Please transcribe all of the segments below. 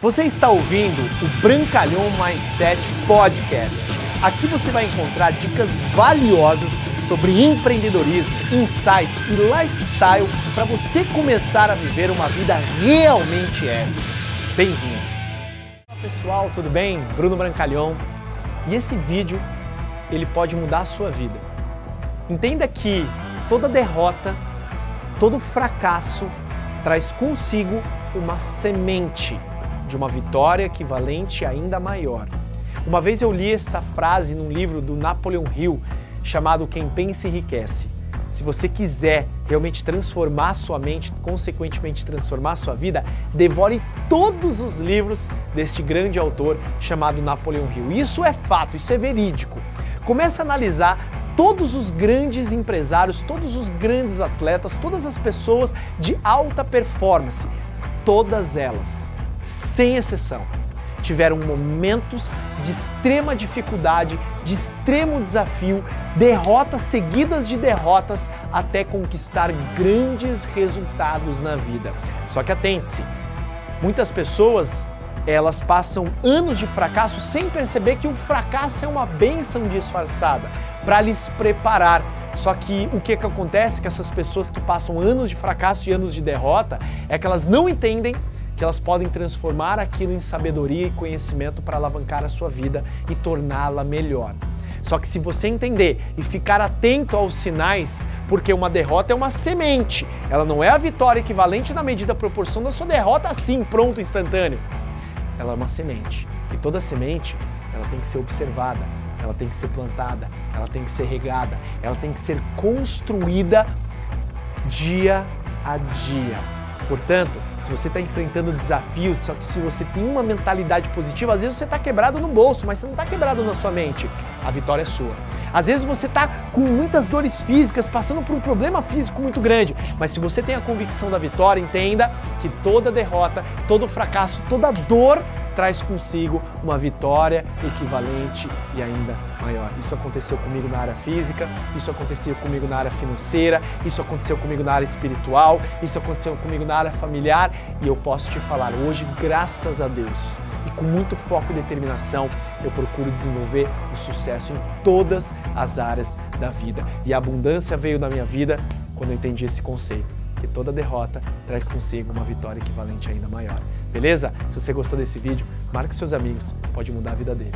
Você está ouvindo o Brancalhão Mindset Podcast. Aqui você vai encontrar dicas valiosas sobre empreendedorismo, insights e lifestyle para você começar a viver uma vida realmente épica. Bem-vindo! Olá pessoal, tudo bem? Bruno Brancalhão. E esse vídeo ele pode mudar a sua vida. Entenda que toda derrota, todo fracasso traz consigo uma semente de uma vitória equivalente ainda maior. Uma vez eu li essa frase num livro do Napoleon Hill chamado Quem Pensa Enriquece. Se você quiser realmente transformar sua mente, consequentemente transformar sua vida, devore todos os livros deste grande autor chamado Napoleon Hill. Isso é fato, isso é verídico. Comece a analisar todos os grandes empresários, todos os grandes atletas, todas as pessoas de alta performance, todas elas sem exceção, tiveram momentos de extrema dificuldade, de extremo desafio, derrotas seguidas de derrotas até conquistar grandes resultados na vida. Só que atente-se, muitas pessoas elas passam anos de fracasso sem perceber que o fracasso é uma benção disfarçada para lhes preparar. Só que o que, que acontece com essas pessoas que passam anos de fracasso e anos de derrota é que elas não entendem que elas podem transformar aquilo em sabedoria e conhecimento para alavancar a sua vida e torná-la melhor. Só que se você entender e ficar atento aos sinais, porque uma derrota é uma semente, ela não é a vitória equivalente na medida proporção da sua derrota assim, pronto, instantâneo. Ela é uma semente. E toda semente, ela tem que ser observada, ela tem que ser plantada, ela tem que ser regada, ela tem que ser construída dia a dia. Portanto, se você está enfrentando desafios, só que se você tem uma mentalidade positiva, às vezes você está quebrado no bolso, mas você não está quebrado na sua mente. A vitória é sua. Às vezes você está com muitas dores físicas, passando por um problema físico muito grande, mas se você tem a convicção da vitória, entenda que toda derrota, todo fracasso, toda dor traz consigo uma vitória equivalente e ainda maior. Isso aconteceu comigo na área física, isso aconteceu comigo na área financeira, isso aconteceu comigo na área espiritual, isso aconteceu comigo na área familiar e eu posso te falar hoje, graças a Deus, e com muito foco e determinação, eu procuro desenvolver o sucesso em todas as áreas da vida. E a abundância veio na minha vida quando eu entendi esse conceito que toda derrota traz consigo uma vitória equivalente ainda maior. Beleza? Se você gostou desse vídeo, marque seus amigos, pode mudar a vida dele.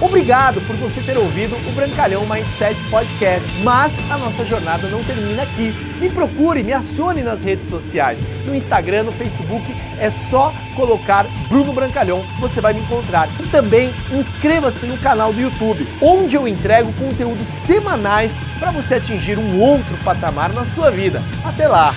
Obrigado por você ter ouvido o Brancalhão Mindset Podcast, mas a nossa jornada não termina aqui. Me procure, me acione nas redes sociais. No Instagram, no Facebook, é só colocar Bruno Brancalhão, você vai me encontrar. E também inscreva-se no canal do YouTube, onde eu entrego conteúdos semanais para você atingir um outro patamar na sua vida. Até lá!